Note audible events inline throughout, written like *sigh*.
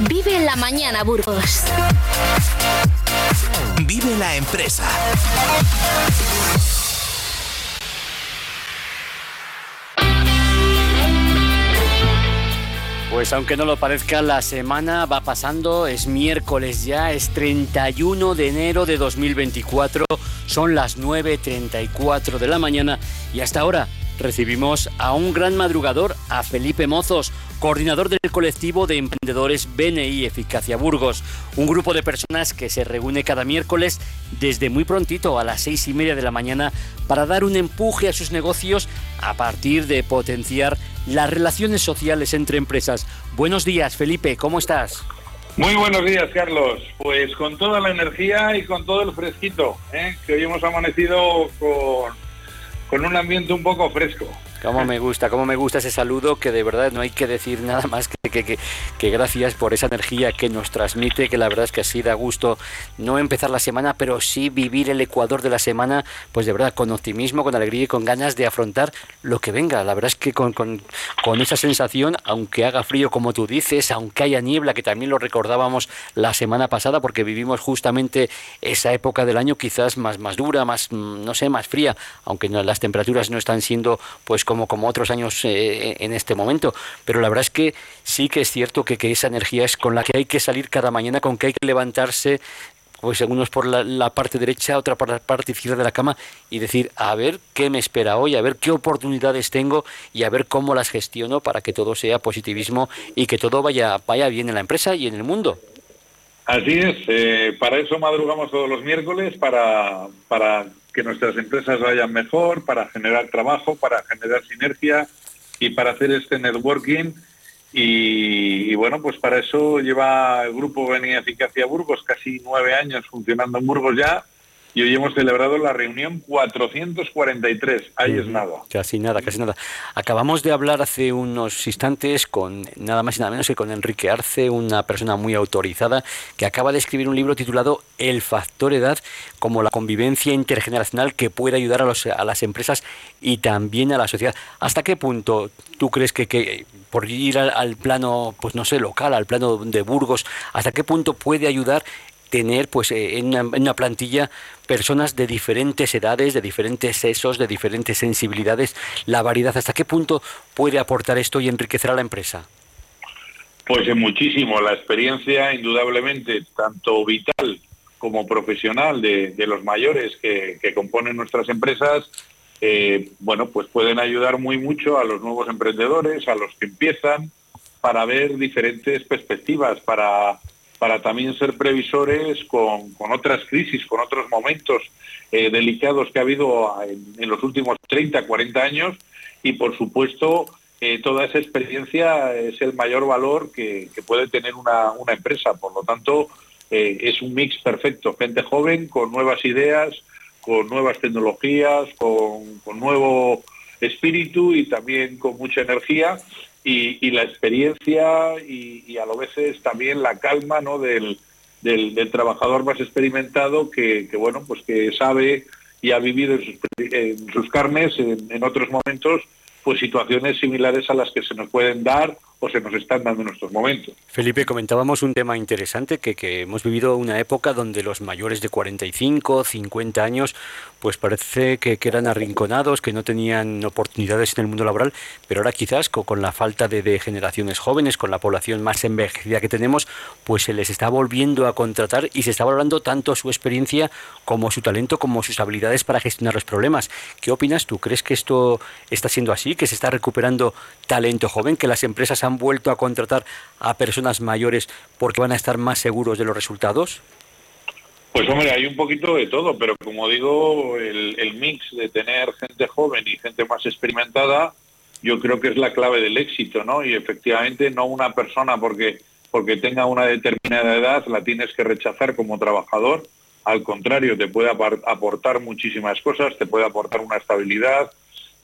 Vive la mañana, Burgos. Vive la empresa. Pues aunque no lo parezca, la semana va pasando, es miércoles ya, es 31 de enero de 2024, son las 9.34 de la mañana y hasta ahora recibimos a un gran madrugador, a Felipe Mozos, coordinador del colectivo de emprendedores BNI Eficacia Burgos, un grupo de personas que se reúne cada miércoles desde muy prontito a las seis y media de la mañana para dar un empuje a sus negocios a partir de potenciar las relaciones sociales entre empresas. Buenos días, Felipe, ¿cómo estás? Muy buenos días, Carlos. Pues con toda la energía y con todo el fresquito, ¿eh? que hoy hemos amanecido con, con un ambiente un poco fresco. Cómo me gusta, cómo me gusta ese saludo que de verdad no hay que decir nada más que, que, que, gracias por esa energía que nos transmite, que la verdad es que así da gusto no empezar la semana, pero sí vivir el Ecuador de la semana, pues de verdad con optimismo, con alegría y con ganas de afrontar lo que venga. La verdad es que con, con, con esa sensación, aunque haga frío como tú dices, aunque haya niebla, que también lo recordábamos la semana pasada, porque vivimos justamente esa época del año quizás más, más dura, más, mm, no sé, más fría, aunque no, las temperaturas no están siendo pues como, como otros años eh, en este momento. Pero la verdad es que sí que es cierto que, que, esa energía es con la que hay que salir cada mañana, con que hay que levantarse, pues algunos por la, la, parte derecha, otra por la parte izquierda de la cama y decir, a ver qué me espera hoy, a ver qué oportunidades tengo y a ver cómo las gestiono para que todo sea positivismo y que todo vaya, vaya bien en la empresa y en el mundo. Así es, eh, para eso madrugamos todos los miércoles, para, para que nuestras empresas vayan mejor, para generar trabajo, para generar sinergia y para hacer este networking. Y, y bueno, pues para eso lleva el grupo Venía Eficacia Burgos casi nueve años funcionando en Burgos ya y hoy hemos celebrado la reunión 443. Ahí es nada. Casi nada, casi nada. Acabamos de hablar hace unos instantes con nada más y nada menos que con Enrique Arce, una persona muy autorizada que acaba de escribir un libro titulado El factor edad como la convivencia intergeneracional que puede ayudar a, los, a las empresas y también a la sociedad. ¿Hasta qué punto tú crees que, que por ir al, al plano, pues no sé, local, al plano de Burgos, hasta qué punto puede ayudar tener pues en una, en una, plantilla personas de diferentes edades, de diferentes sesos, de diferentes sensibilidades, la variedad, ¿hasta qué punto puede aportar esto y enriquecer a la empresa? Pues en muchísimo, la experiencia indudablemente tanto vital como profesional de, de los mayores que, que, componen nuestras empresas, eh, bueno, pues pueden ayudar muy mucho a los nuevos emprendedores, a los que empiezan, para ver diferentes perspectivas, para para también ser previsores con, otras crisis, con otros momentos eh, delicados que ha habido en, en, los últimos 30, 40 años. Y por supuesto eh, toda esa experiencia es el mayor valor que, puede tener una, empresa. Por lo tanto, eh, es un mix perfecto, gente joven con nuevas ideas, con nuevas tecnologías, con nuevo espíritu y también con mucha energía y, la experiencia y, a lo veces también la calma ¿no? del, del, trabajador más experimentado que, bueno pues que sabe y ha vivido en sus, en sus carnes en, en otros momentos pues situaciones similares a las que se nos pueden dar o se nos están dando en estos momentos. Felipe, comentábamos un tema interesante, que, que, hemos vivido una época donde los mayores de 45, 50 años, pues parece que, que eran arrinconados, que no tenían oportunidades en el mundo laboral, pero ahora quizás con, la falta de, de, generaciones jóvenes, con la población más envejecida que tenemos, pues se les está volviendo a contratar y se está valorando tanto su experiencia como su talento, como sus habilidades para gestionar los problemas. ¿Qué opinas tú? ¿Crees que esto está siendo así, que se está recuperando talento joven, que las empresas han vuelto a contratar a personas mayores porque van a estar más seguros de los resultados? Pues hombre, hay un poquito de todo, pero como digo, el, el, mix de tener gente joven y gente más experimentada, yo creo que es la clave del éxito, ¿no? Y efectivamente no una persona porque, porque tenga una determinada edad la tienes que rechazar como trabajador, al contrario, te puede aportar muchísimas cosas, te puede aportar una estabilidad,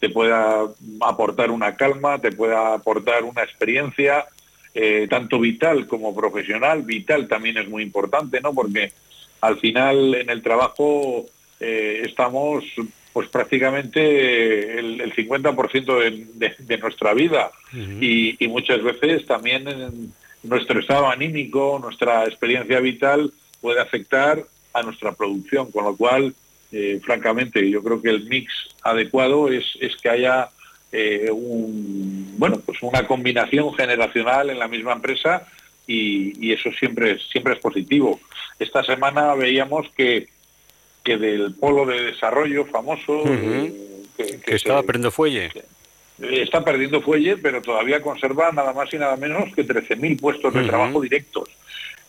te pueda aportar una calma, te pueda aportar una experiencia, eh, tanto vital como profesional. Vital también es muy importante, ¿no? Porque al final en el trabajo eh, estamos pues prácticamente el, el 50% de, de, de, nuestra vida uh -huh. y, y, muchas veces también en, nuestro estado anímico, nuestra experiencia vital puede afectar a nuestra producción, con lo cual, eh, francamente, yo creo que el mix adecuado es, es que haya eh, un, bueno, pues una combinación generacional en la misma empresa y, eso siempre, siempre es positivo. Esta semana veíamos que, que del polo de desarrollo famoso... Eh, que, estaba perdiendo fuelle. está perdiendo fuelle, pero todavía conserva nada más y nada menos que 13.000 puestos de trabajo directos.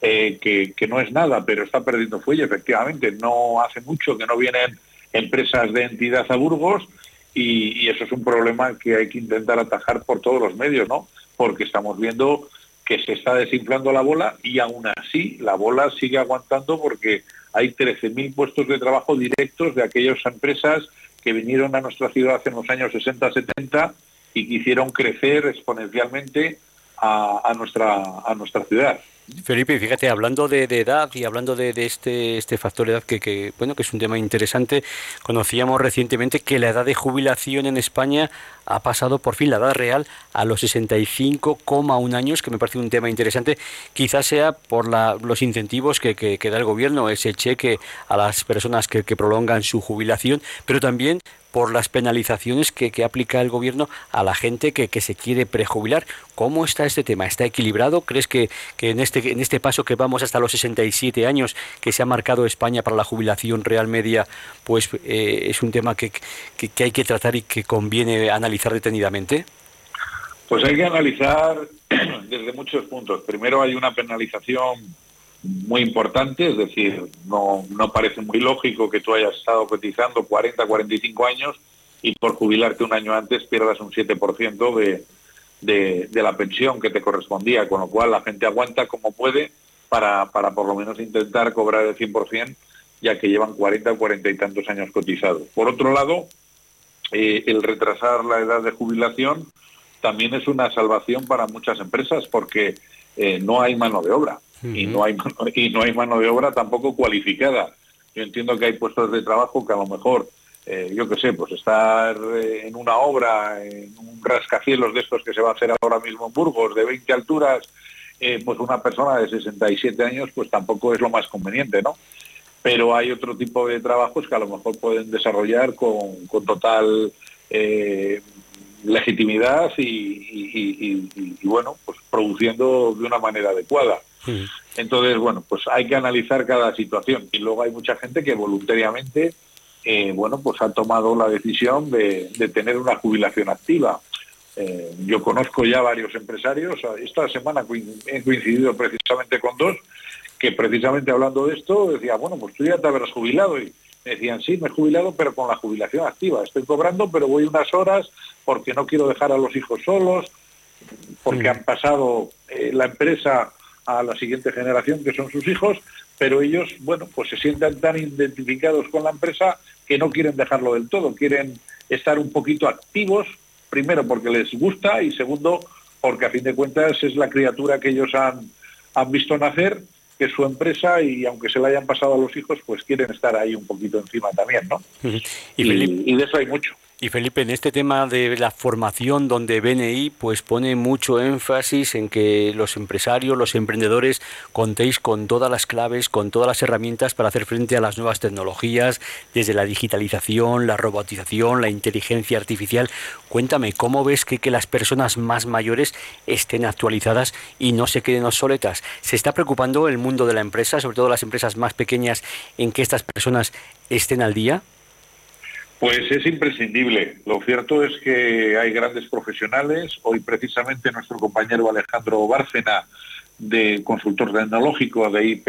Eh, que, no es nada, pero está perdiendo fuelle, efectivamente. No hace mucho que no vienen empresas de entidad a Burgos y, eso es un problema que hay que intentar atajar por todos los medios, ¿no? Porque estamos viendo que se está desinflando la bola y aún así la bola sigue aguantando porque hay 13.000 puestos de trabajo directos de aquellas empresas que vinieron a nuestra ciudad en los años 60-70 y quisieron crecer exponencialmente a, nuestra, a nuestra ciudad. Felipe, fíjate, hablando de, edad y hablando de, este, este factor de edad que, bueno, que es un tema interesante, conocíamos recientemente que la edad de jubilación en España ha pasado por fin la edad real a los 65,1 años, que me parece un tema interesante. Quizás sea por los incentivos que, da el gobierno, ese cheque a las personas que, que prolongan su jubilación, pero también por las penalizaciones que, aplica el gobierno a la gente que, se quiere prejubilar. ¿Cómo está este tema? ¿Está equilibrado? ¿Crees que, en, este, en este paso que vamos hasta los 67 años que se ha marcado España para la jubilación real media, pues eh, es un tema que, que hay que tratar y que conviene analizar detenidamente? Pues hay que analizar *clears throat* desde muchos puntos. Primero hay una penalización muy importante, es decir, no, no parece muy lógico que tú hayas estado cotizando 40, 45 años y por jubilarte un año antes pierdas un 7% de, de, la pensión que te correspondía, con lo cual la gente aguanta como puede para, para por lo menos intentar cobrar el 100%, ya que llevan 40 o 40 y tantos años cotizados. Por otro lado, eh, el retrasar la edad de jubilación también es una salvación para muchas empresas porque eh, no hay mano de obra y no hay mano, y no hay mano de obra tampoco cualificada. Yo entiendo que hay puestos de trabajo que a lo mejor, eh, yo qué sé, pues estar eh, en una obra, en un rascacielos de estos que se va a hacer ahora mismo en Burgos, de 20 alturas, eh, pues una persona de 67 años, pues tampoco es lo más conveniente, ¿no? Pero hay otro tipo de trabajos que a lo mejor pueden desarrollar con, con total legitimidad y, bueno, pues produciendo de una manera adecuada. Entonces, bueno, pues hay que analizar cada situación y luego hay mucha gente que voluntariamente, eh, bueno, pues ha tomado la decisión de, tener una jubilación activa. Eh, yo conozco ya varios empresarios, esta semana he coincidido precisamente con dos, que precisamente hablando de esto decía, bueno, pues tú ya te habrás jubilado y me decían, sí, me he jubilado, pero con la jubilación activa. Estoy cobrando, pero voy unas horas porque no quiero dejar a los hijos solos, porque han pasado eh, la empresa a la siguiente generación, que son sus hijos, pero ellos, bueno, pues se sientan tan identificados con la empresa que no quieren dejarlo del todo, quieren estar un poquito activos, primero porque les gusta y segundo porque a fin de cuentas es la criatura que ellos han, han visto nacer, que su empresa y aunque se la hayan pasado a los hijos, pues quieren estar ahí un poquito encima también, ¿no? y de eso hay mucho. Y Felipe, en este tema de la formación donde BNI pues pone mucho énfasis en que los empresarios, los emprendedores contéis con todas las claves, con todas las herramientas para hacer frente a las nuevas tecnologías, desde la digitalización, la robotización, la inteligencia artificial. Cuéntame, ¿cómo ves que, que las personas más mayores estén actualizadas y no se queden obsoletas? ¿Se está preocupando el mundo de la empresa, sobre todo las empresas más pequeñas, en que estas personas estén al día? Pues es imprescindible. Lo cierto es que hay grandes profesionales. Hoy precisamente nuestro compañero Alejandro Bárcena, de consultor tecnológico de IP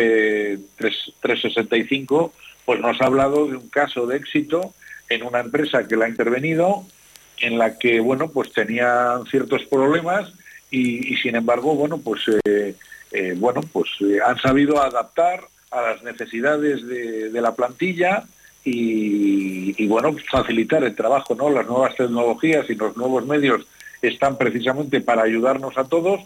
365, pues nos ha hablado de un caso de éxito en una empresa que la ha intervenido, en la que bueno pues tenían ciertos problemas y, sin embargo bueno pues eh, eh, bueno pues eh, han sabido adaptar a las necesidades de la plantilla y, bueno, facilitar el trabajo, ¿no? Las nuevas tecnologías y los nuevos medios están precisamente para ayudarnos a todos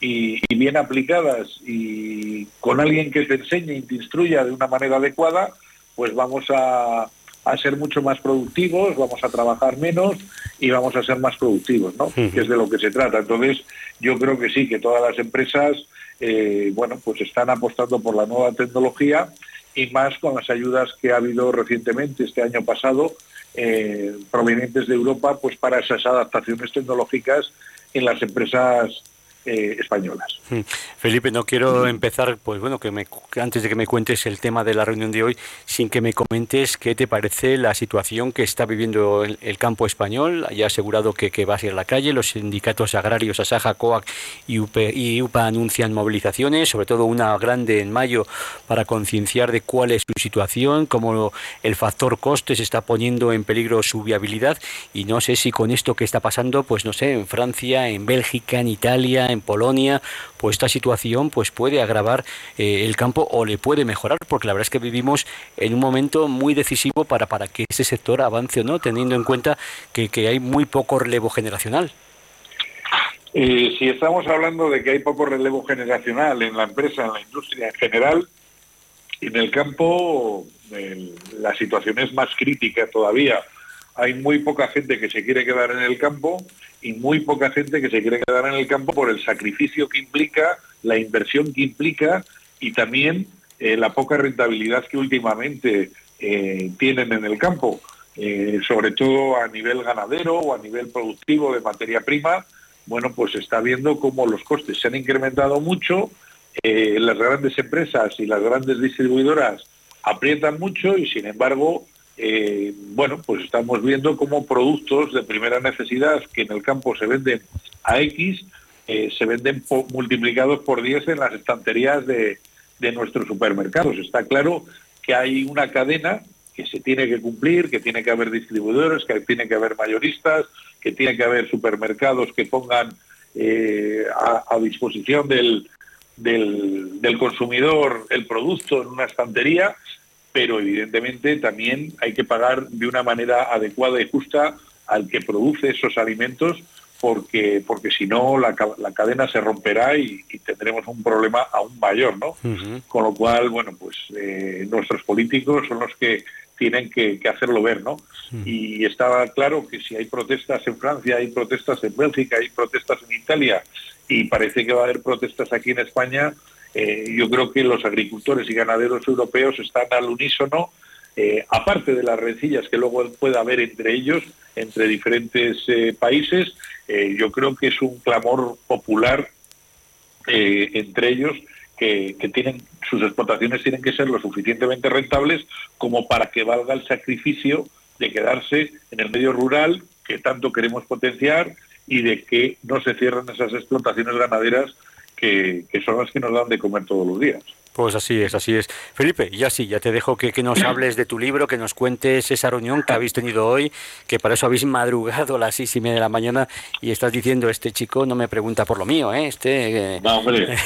y, bien aplicadas y con alguien que te enseñe y te instruya de una manera adecuada, pues vamos a, a ser mucho más productivos, vamos a trabajar menos y vamos a ser más productivos, ¿no? Que es de lo que se trata. Entonces, yo creo que sí, que todas las empresas, eh, bueno, pues están apostando por la nueva tecnología y más con las ayudas que ha habido recientemente, este año pasado, eh, provenientes de Europa, pues para esas adaptaciones tecnológicas en las empresas eh, españolas. Hmm. Felipe, no quiero empezar, pues bueno, que, me, antes de que me cuentes el tema de la reunión de hoy, sin que me comentes qué te parece la situación que está viviendo el, campo español. Ya asegurado que, que, va a ser la calle, los sindicatos agrarios, Asaja, COAC y, y UPA anuncian movilizaciones, sobre todo una grande en mayo para concienciar de cuál es su situación, cómo el factor coste se está poniendo en peligro su viabilidad y no sé si con esto que está pasando, pues no sé, en Francia, en Bélgica, en Italia, en Polonia, pues esta situación pues puede agravar eh, el campo o le puede mejorar, porque la verdad es que vivimos en un momento muy decisivo para, para que ese sector avance o no, teniendo en cuenta que, hay muy poco relevo generacional. Eh, si estamos hablando de que hay poco relevo generacional en la empresa, en la industria en general, en el campo la situación es más crítica todavía hay muy poca gente que se quiere quedar en el campo y muy poca gente que se quiere quedar en el campo por el sacrificio que implica, la inversión que implica y también eh, la poca rentabilidad que últimamente eh, tienen en el campo, eh, sobre todo a nivel ganadero o a nivel productivo de materia prima. Bueno, pues está viendo cómo los costes se han incrementado mucho, las grandes empresas y las grandes distribuidoras aprietan mucho y sin embargo eh, bueno, pues estamos viendo cómo productos de primera necesidad que en el campo se venden a X, eh, se venden multiplicados por 10 en las estanterías de, nuestros supermercados. Está claro que hay una cadena que se tiene que cumplir, que tiene que haber distribuidores, que tiene que haber mayoristas, que tiene que haber supermercados que pongan eh, a, disposición del, del, consumidor el producto en una estantería pero evidentemente también hay que pagar de una manera adecuada y justa al que produce esos alimentos porque porque si no la, cadena se romperá y, tendremos un problema aún mayor, ¿no? Con lo cual, bueno, pues eh, nuestros políticos son los que tienen que, hacerlo ver, ¿no? Y estaba claro que si hay protestas en Francia, hay protestas en Bélgica, hay protestas en Italia y parece que va a haber protestas aquí en España, eh, yo creo que los agricultores y ganaderos europeos están al unísono, eh, aparte de las rencillas que luego pueda haber entre ellos, entre diferentes eh, países, yo creo que es un clamor popular entre ellos que, tienen sus explotaciones tienen que ser lo suficientemente rentables como para que valga el sacrificio de quedarse en el medio rural que tanto queremos potenciar y de que no se cierren esas explotaciones ganaderas que, son las que nos dan de comer todos los días. Pues así es, así es. Felipe, ya sí, ya te dejo que, nos *clears throat* hables de tu libro, que nos cuentes esa reunión que habéis tenido hoy, que para eso habéis madrugado a las seis y media de la mañana y estás diciendo, este chico no me pregunta por lo mío, ¿eh? Este... Eh". No, hombre. *laughs*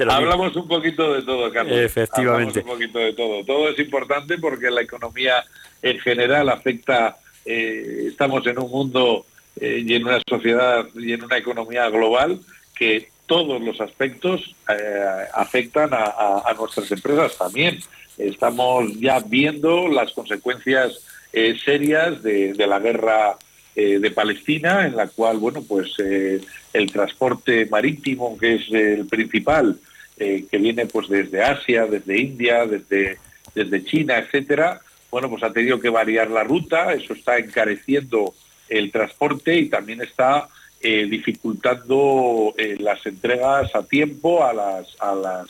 *laughs* Hablamos un poquito de todo, Carlos. Efectivamente. Hablamos un poquito de todo. Todo es importante porque la economía en general afecta, eh, estamos en un mundo eh, y en una sociedad y en una economía global que todos los aspectos eh, afectan a, nuestras empresas también. Estamos ya viendo las consecuencias eh, serias de, la guerra eh, de Palestina, en la cual, bueno, pues el transporte marítimo, que es el principal, que viene pues desde Asia, desde India, desde, desde China, etcétera, bueno, pues ha tenido que variar la ruta, eso está encareciendo el transporte y también está eh, dificultando eh, las entregas a tiempo a las, a las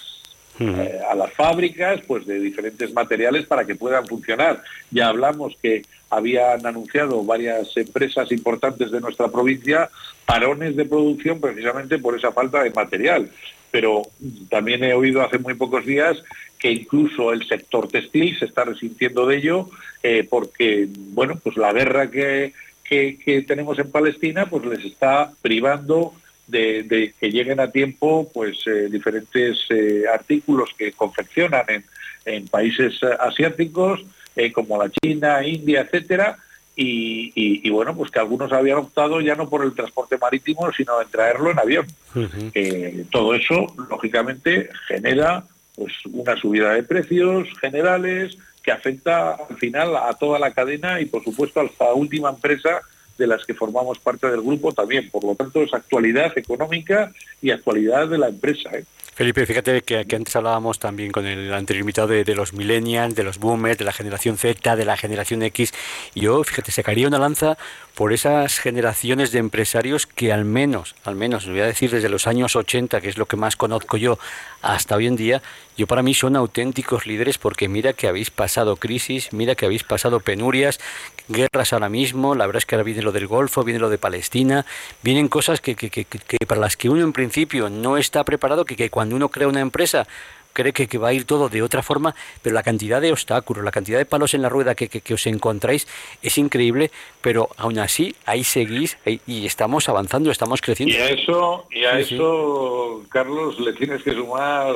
eh, a las fábricas pues de diferentes materiales para que puedan funcionar. Ya hablamos que habían anunciado varias empresas importantes de nuestra provincia parones de producción precisamente por esa falta de material. Pero también he oído hace muy pocos días que incluso el sector textil se está resintiendo de ello porque, bueno, pues la guerra que, que, tenemos en Palestina pues les está privando de, que lleguen a tiempo pues eh, diferentes eh, artículos que confeccionan en, en países asiáticos eh, como la China, India, etcétera, y, bueno, pues que algunos habían optado ya no por el transporte marítimo, sino en traerlo en avión. todo eso, lógicamente, genera pues una subida de precios generales, que afecta al final a toda la cadena y por supuesto a la última empresa de las que formamos parte del grupo también. Por lo tanto, es actualidad económica y actualidad de la empresa. ¿eh? Felipe, fíjate que, antes hablábamos también con el anterior invitado de, los millennials, de los boomers, de la generación Z, de la generación X. Yo, fíjate, sacaría una lanza por esas generaciones de empresarios que al menos, al menos, voy a decir desde los años 80, que es lo que más conozco yo, hasta hoy en día, yo para mí son auténticos líderes porque mira que habéis pasado crisis, mira que habéis pasado penurias, guerras ahora mismo, la verdad es que ahora viene lo del Golfo, viene lo de Palestina, vienen cosas que, que, que para las que uno en principio no está preparado, que, que cuando uno crea una empresa cree que, que, va a ir todo de otra forma, pero la cantidad de obstáculos, la cantidad de palos en la rueda que, que, os encontráis es increíble, pero aún así ahí seguís y estamos avanzando, estamos creciendo. Y a eso, y a eso Carlos, le tienes que sumar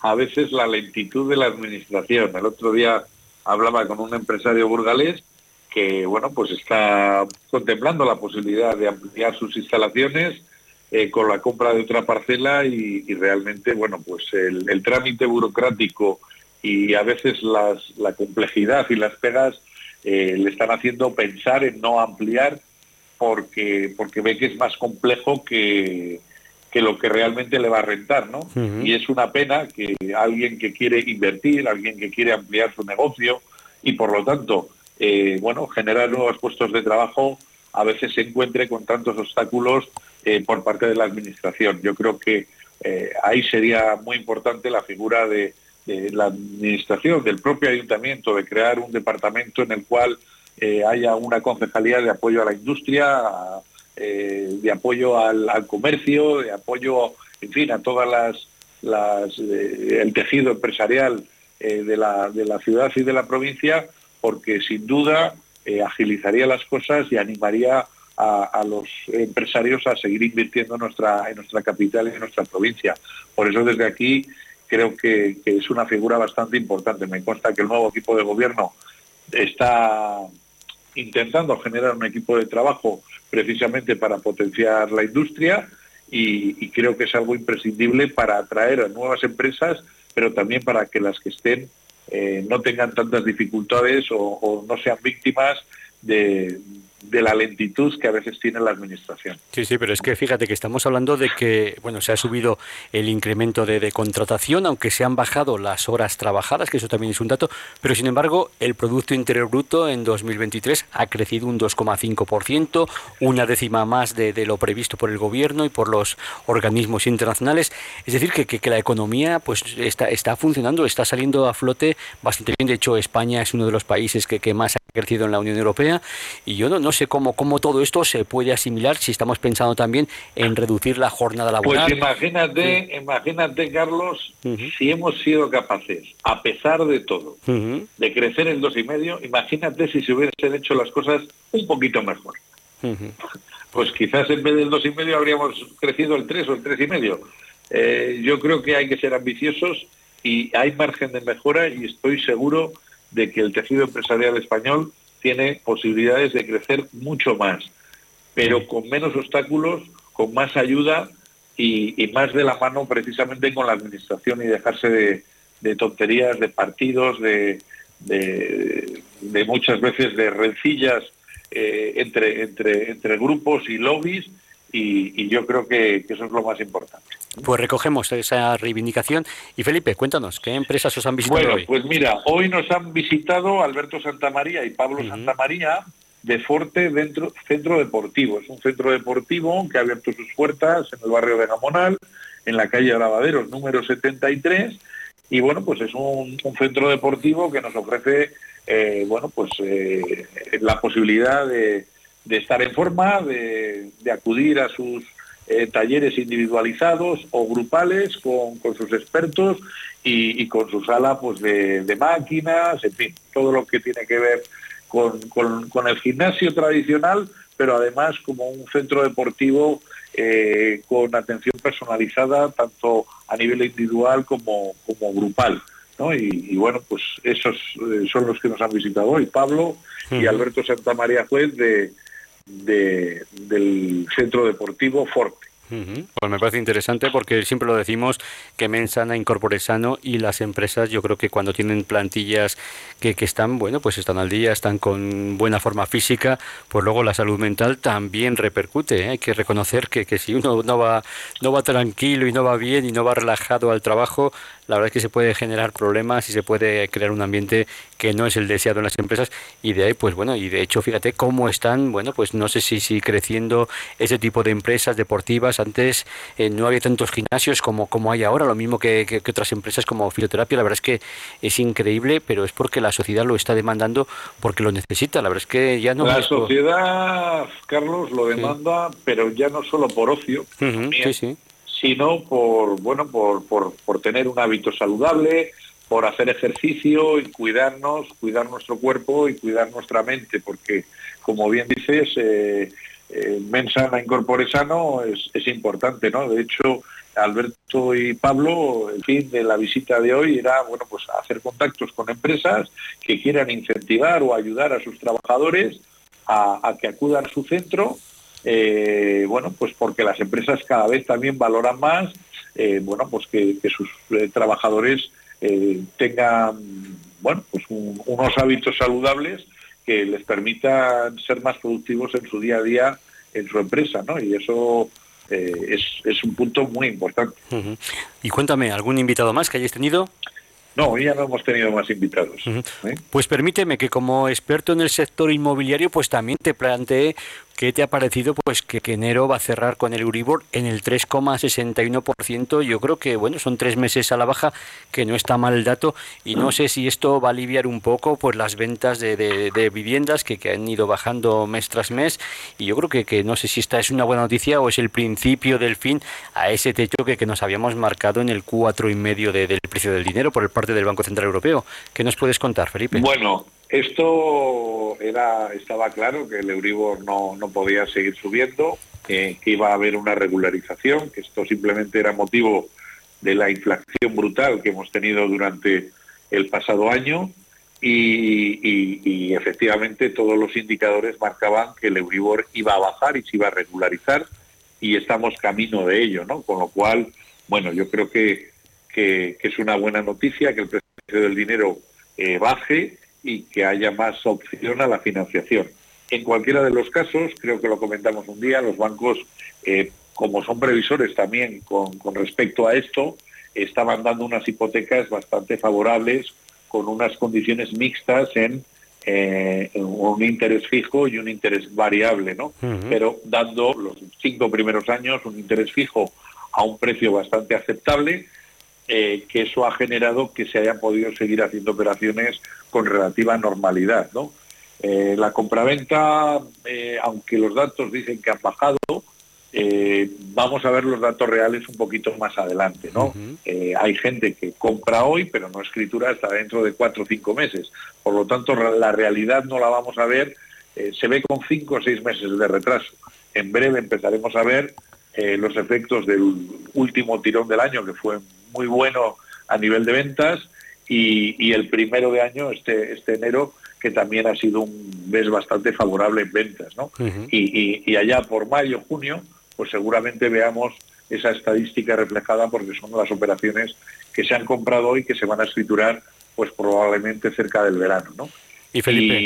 a veces la lentitud de la administración. El otro día hablaba con un empresario burgalés que, bueno, pues está contemplando la posibilidad de ampliar sus instalaciones eh, con la compra de otra parcela y, realmente, bueno, pues el, trámite burocrático y a veces las, la complejidad y las pegas eh, le están haciendo pensar en no ampliar porque, porque ve que es más complejo que, que lo que realmente le va a rentar, ¿no? Y es una pena que alguien que quiere invertir, alguien que quiere ampliar su negocio y por lo tanto, eh, bueno, generar nuevos puestos de trabajo, a veces se encuentre con tantos obstáculos eh, por parte de la Administración. Yo creo que eh, ahí sería muy importante la figura de, la Administración, del propio Ayuntamiento, de crear un departamento en el cual eh, haya una concejalía de apoyo a la industria, de apoyo al, comercio, de apoyo, en fin, a todas las, el tejido empresarial de la, de la ciudad y de la provincia, porque sin duda agilizaría las cosas y animaría a, los empresarios a seguir invirtiendo en nuestra, en nuestra capital y en nuestra provincia. Por eso desde aquí creo que, es una figura bastante importante. Me consta que el nuevo equipo de gobierno está intentando generar un equipo de trabajo precisamente para potenciar la industria y, creo que es algo imprescindible para atraer a nuevas empresas, pero también para que las que estén eh, no tengan tantas dificultades o no sean víctimas de, de la lentitud que a veces tiene la administración. Sí, sí, pero es que fíjate que estamos hablando de que, bueno, se ha subido el incremento de, contratación, aunque se han bajado las horas trabajadas, que eso también es un dato, pero sin embargo el Producto Interior Bruto en 2023 ha crecido un 2,5%, una décima más de, lo previsto por el gobierno y por los organismos internacionales. Es decir, que, que, la economía pues está, está funcionando, está saliendo a flote bastante bien. De hecho, España es uno de los países que, que más ha crecido en la Unión Europea y yo no, no sé cómo, cómo todo esto se puede asimilar si estamos pensando también en reducir la jornada laboral. Pues imagínate, imagínate Carlos, si hemos sido capaces, a pesar de todo, de crecer en dos y medio, imagínate si se hubiesen hecho las cosas un poquito mejor. Pues quizás en vez del dos y medio habríamos crecido el tres o el tres y medio. Eh, yo creo que hay que ser ambiciosos y hay margen de mejora y estoy seguro de que el tejido empresarial español tiene posibilidades de crecer mucho más, pero con menos obstáculos, con más ayuda y, más de la mano precisamente con la administración y dejarse de, tonterías, de partidos, de, de, muchas veces de rencillas eh, entre, entre, entre grupos y lobbies y, yo creo que, eso es lo más importante. Pues recogemos esa reivindicación. Y Felipe, cuéntanos, ¿qué empresas os han visitado bueno, Pues mira, hoy nos han visitado Alberto Santamaría y Pablo Santa María Santamaría de Forte dentro, Centro Deportivo. Es un centro deportivo que ha abierto sus puertas en el barrio de Gamonal, en la calle Lavaderos número 73. Y bueno, pues es un, centro deportivo que nos ofrece eh, bueno, pues eh, la posibilidad de, de estar en forma, de, acudir a sus eh, talleres individualizados o grupales con, sus expertos y, con su sala pues de, máquinas, en fin, todo lo que tiene que ver con, el gimnasio tradicional, pero además como un centro deportivo eh, con atención personalizada tanto a nivel individual como, como grupal. Y, bueno, pues esos eh, son los que nos han visitado hoy, Pablo y Alberto Santamaría Juez de, de, del Centro Deportivo Forte. Pues me parece interesante porque siempre lo decimos que Mensana incorpore sano y las empresas yo creo que cuando tienen plantillas que, que, están, bueno, pues están al día, están con buena forma física, pues luego la salud mental también repercute. ¿eh? Hay que reconocer que, que si uno no va, no va tranquilo y no va bien y no va relajado al trabajo, la verdad es que se puede generar problemas y se puede crear un ambiente que no es el deseado en las empresas y de ahí pues bueno y de hecho fíjate cómo están bueno pues no sé si, si creciendo ese tipo de empresas deportivas antes eh, no había tantos gimnasios como, como hay ahora lo mismo que, que, otras empresas como fisioterapia la verdad es que es increíble pero es porque la sociedad lo está demandando porque lo necesita la verdad es que ya no la sociedad Carlos lo demanda pero ya no solo por ocio sí, sí. sino por, bueno, por, por, por tener un hábito saludable, por hacer ejercicio y cuidarnos, cuidar nuestro cuerpo y cuidar nuestra mente, porque como bien dices, eh, eh, Mensana Incorpore Sano es, importante, ¿no? De hecho, Alberto y Pablo, el fin de la visita de hoy era, bueno, pues hacer contactos con empresas que quieran incentivar o ayudar a sus trabajadores a, a que acudan a su centro eh, bueno, pues porque las empresas cada vez también valoran más, eh, bueno, pues que, sus eh, trabajadores tengan, bueno, pues unos hábitos saludables que les permitan ser más productivos en su día a día en su empresa, ¿no? Y eso es, es, un punto muy importante. Y cuéntame, ¿algún invitado más que hayáis tenido? No, ya no hemos tenido más invitados. Pues permíteme que como experto en el sector inmobiliario, pues también te plantee ¿Qué te ha parecido pues que, enero va a cerrar con el Euribor en el 3,61%? Yo creo que bueno, son tres meses a la baja, que no está mal el dato, y no sé si esto va a aliviar un poco pues las ventas de, viviendas que, han ido bajando mes tras mes, y yo creo que, que, no sé si esta es una buena noticia o es el principio del fin a ese techo que, que nos habíamos marcado en el 4,5% de, del precio del dinero por parte del Banco Central Europeo. ¿Qué nos puedes contar, Felipe? Bueno, esto era, estaba claro que el Euribor no, no podía seguir subiendo, que iba a haber una regularización, que esto simplemente era motivo de la inflación brutal que hemos tenido durante el pasado año y, efectivamente todos los indicadores marcaban que el Euribor iba a bajar y se iba a regularizar y estamos camino de ello, ¿no? Con lo cual, bueno, yo creo que, que, es una buena noticia que el precio del dinero eh, baje y que haya más opción a la financiación. En cualquiera de los casos, creo que lo comentamos un día, los bancos, eh, como son previsores también con, respecto a esto, estaban dando unas hipotecas bastante favorables con unas condiciones mixtas en, eh, un interés fijo y un interés variable, ¿no? Pero dando los cinco primeros años un interés fijo a un precio bastante aceptable, eh, que eso ha generado que se hayan podido seguir haciendo operaciones con relativa normalidad. ¿no? Eh, la compraventa, eh, aunque los datos dicen que han bajado, vamos a ver los datos reales un poquito más adelante. ¿no? hay gente que compra hoy, pero no escritura hasta dentro de cuatro o cinco meses. Por lo tanto, la realidad no la vamos a ver, se ve con cinco o seis meses de retraso. En breve empezaremos a ver los efectos del último tirón del año, que fue muy bueno a nivel de ventas y, el primero de año, este, este enero, que también ha sido un mes bastante favorable en ventas. ¿no? y, allá por mayo, junio, pues seguramente veamos esa estadística reflejada porque son las operaciones que se han comprado hoy que se van a escriturar pues probablemente cerca del verano. ¿no? Y Felipe.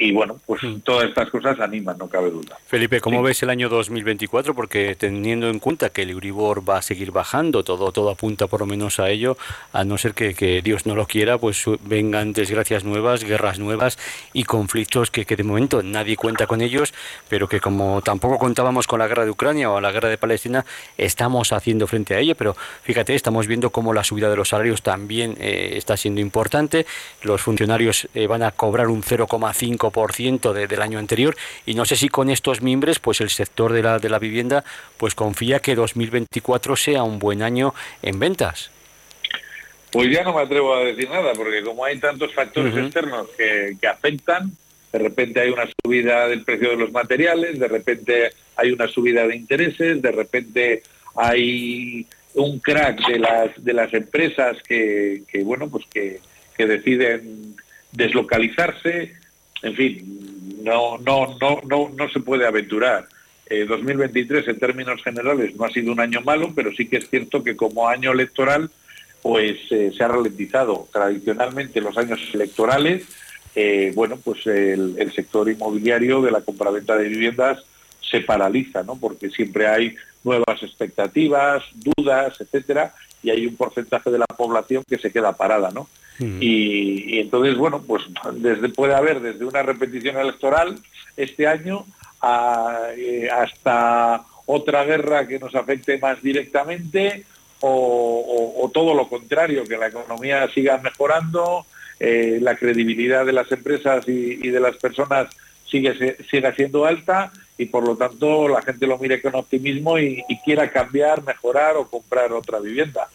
Y, bueno, pues mm. todas estas cosas animan, no cabe duda. Felipe, ¿cómo ves el año 2024? Porque teniendo en cuenta que el Euribor va a seguir bajando, todo, todo apunta por lo menos a ello, a no ser que, que Dios no lo quiera, pues vengan desgracias nuevas, guerras nuevas y conflictos que, que, de momento nadie cuenta con ellos, pero que como tampoco contábamos con la guerra de Ucrania o la guerra de Palestina, estamos haciendo frente a ello. Pero fíjate, estamos viendo cómo la subida de los salarios también eh, está siendo importante. Los funcionarios eh, van a cobrar un 0,5% de, del año anterior y no sé si con estos mimbres pues el sector de la, de la vivienda pues confía que 2024 sea un buen año en ventas. Pues ya no me atrevo a decir nada, porque como hay tantos factores externos que, que, afectan, de repente hay una subida del precio de los materiales, de repente hay una subida de intereses, de repente hay un crack de las de las empresas que, que bueno pues que, que deciden deslocalizarse, en fin, no, no, no, no, no se puede aventurar. 2023 en términos generales no ha sido un año malo, pero sí que es cierto que como año electoral pues se ha ralentizado. Tradicionalmente los años electorales, bueno, pues el, el, sector inmobiliario de la compraventa de viviendas se paraliza, ¿no? Porque siempre hay nuevas expectativas, dudas, etcétera, y hay un porcentaje de la población que se queda parada, ¿no? Y, entonces, bueno, pues desde, puede haber desde una repetición electoral este año eh, hasta otra guerra que nos afecte más directamente o, todo lo contrario, que la economía siga mejorando, eh, la credibilidad de las empresas y, de las personas sigue, siga siendo alta y por lo tanto la gente lo mire con optimismo y, quiera cambiar, mejorar o comprar otra vivienda.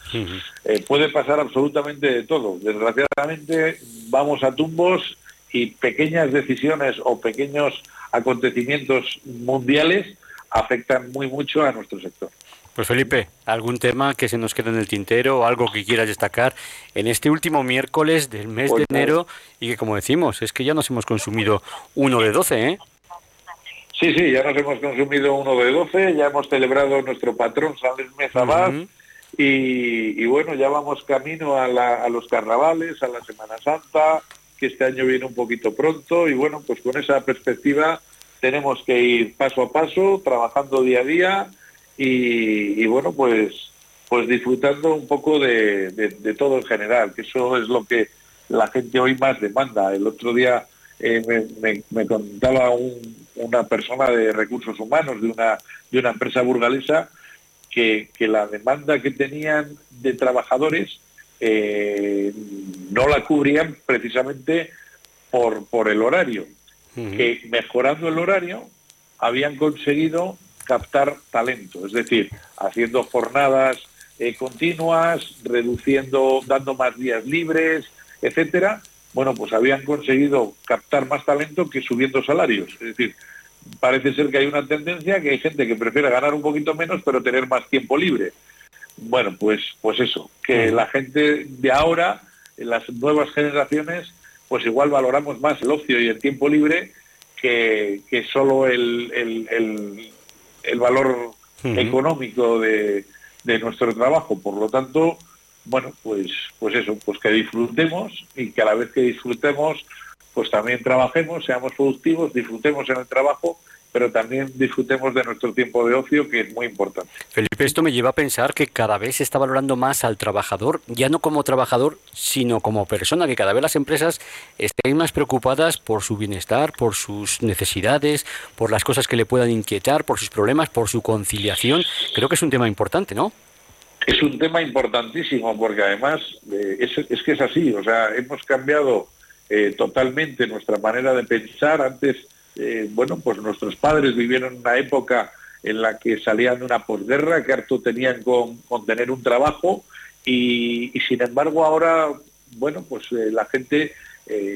Eh, puede pasar absolutamente de todo. Desgraciadamente vamos a tumbos y pequeñas decisiones o pequeños acontecimientos mundiales afectan muy mucho a nuestro sector. Pues Felipe, ¿algún tema que se nos quede en el tintero o algo que quieras destacar en este último miércoles del mes de pues enero y que como decimos, es que ya nos hemos consumido uno de 12, ¿eh? Sí, sí, ya nos hemos consumido uno de 12, ya hemos celebrado nuestro patrón San Luis Mezabad y, bueno, ya vamos camino a, a los carnavales, a la Semana Santa, que este año viene un poquito pronto y bueno, pues con esa perspectiva tenemos que ir paso a paso, trabajando día a día y, bueno, pues pues disfrutando un poco de, de, todo en general, que eso es lo que la gente hoy más demanda. El otro día eh, me, me, contaba una persona de recursos humanos de una, de una empresa burgalesa que, que la demanda que tenían de trabajadores eh, no la cubrían precisamente por, por el horario, que mejorando el horario habían conseguido captar talento, es decir, haciendo jornadas eh, continuas, reduciendo, dando más días libres, etcétera, bueno, pues habían conseguido captar más talento que subiendo salarios. Es decir, parece ser que hay una tendencia que hay gente que prefiere ganar un poquito menos pero tener más tiempo libre. Bueno, pues, pues eso, que la gente de ahora, las nuevas generaciones, pues igual valoramos más el ocio y el tiempo libre que, que solo el, el, valor económico de, de nuestro trabajo. Por lo tanto, bueno, pues, pues eso, pues que disfrutemos y que a la vez que disfrutemos, pues también trabajemos, seamos productivos, disfrutemos en el trabajo, pero también disfrutemos de nuestro tiempo de ocio, que es muy importante. Felipe, esto me lleva a pensar que cada vez se está valorando más al trabajador, ya no como trabajador, sino como persona, que cada vez las empresas estén más preocupadas por su bienestar, por sus necesidades, por las cosas que le puedan inquietar, por sus problemas, por su conciliación. Creo que es un tema importante, ¿no? Es un tema importantísimo porque además eh, es, que es así, o sea, hemos cambiado eh, totalmente nuestra manera de pensar. Antes, eh, bueno, pues nuestros padres vivieron una época en la que salían de una posguerra, que harto tenían con, tener un trabajo y, sin embargo ahora, bueno, pues la gente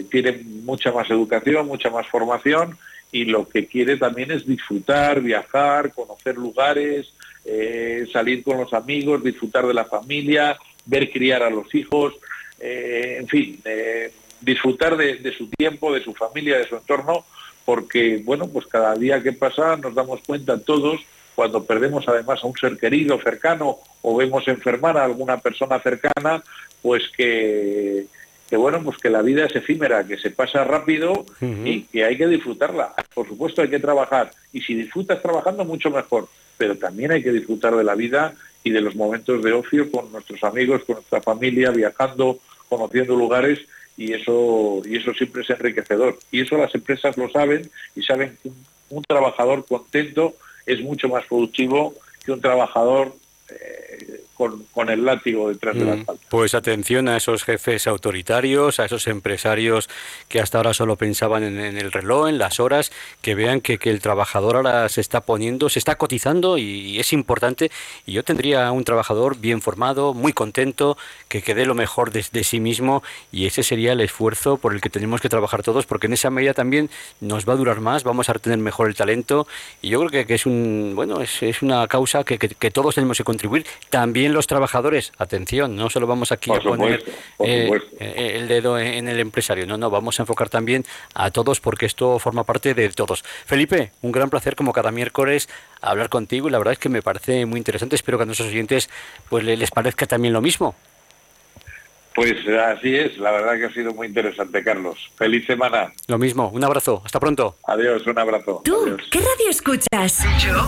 tiene mucha más educación, mucha más formación y lo que quiere también es disfrutar, viajar, conocer lugares, eh, salir con los amigos, disfrutar de la familia, ver criar a los hijos, eh, en fin, eh, disfrutar de, su tiempo, de su familia, de su entorno, porque, bueno, pues cada día que pasa nos damos cuenta todos, cuando perdemos además a un ser querido, cercano, o vemos enfermar a alguna persona cercana, pues que, que bueno, pues que la vida es efímera, que se pasa rápido y que hay que disfrutarla. Por supuesto hay que trabajar. Y si disfrutas trabajando mucho mejor, pero también hay que disfrutar de la vida y de los momentos de ocio con nuestros amigos, con nuestra familia, viajando, conociendo lugares y eso y eso siempre es enriquecedor. Y eso las empresas lo saben y saben que un, trabajador contento es mucho más productivo que un trabajador eh, con, el látigo detrás de la mm. espalda. Pues atención a esos jefes autoritarios, a esos empresarios que hasta ahora solo pensaban en, el reloj, en las horas, que vean que, el trabajador ahora se está poniendo, se está cotizando y, es importante. Y yo tendría un trabajador bien formado, muy contento, que quede lo mejor de, sí mismo y ese sería el esfuerzo por el que tenemos que trabajar todos, porque en esa medida también nos va a durar más, vamos a tener mejor el talento y yo creo que, es un bueno es, una causa que, que todos tenemos que contribuir también también los trabajadores, atención, no solo vamos aquí a poner eh, eh, el dedo en el empresario, no, no, vamos a enfocar también a todos porque esto forma parte de todos. Felipe, un gran placer como cada miércoles hablar contigo y la verdad es que me parece muy interesante, espero que a nuestros oyentes pues les parezca también lo mismo. Pues así es, la verdad que ha sido muy interesante, Carlos. Feliz semana. Lo mismo, un abrazo, hasta pronto. Adiós, un abrazo. ¿Tú qué radio escuchas? Yo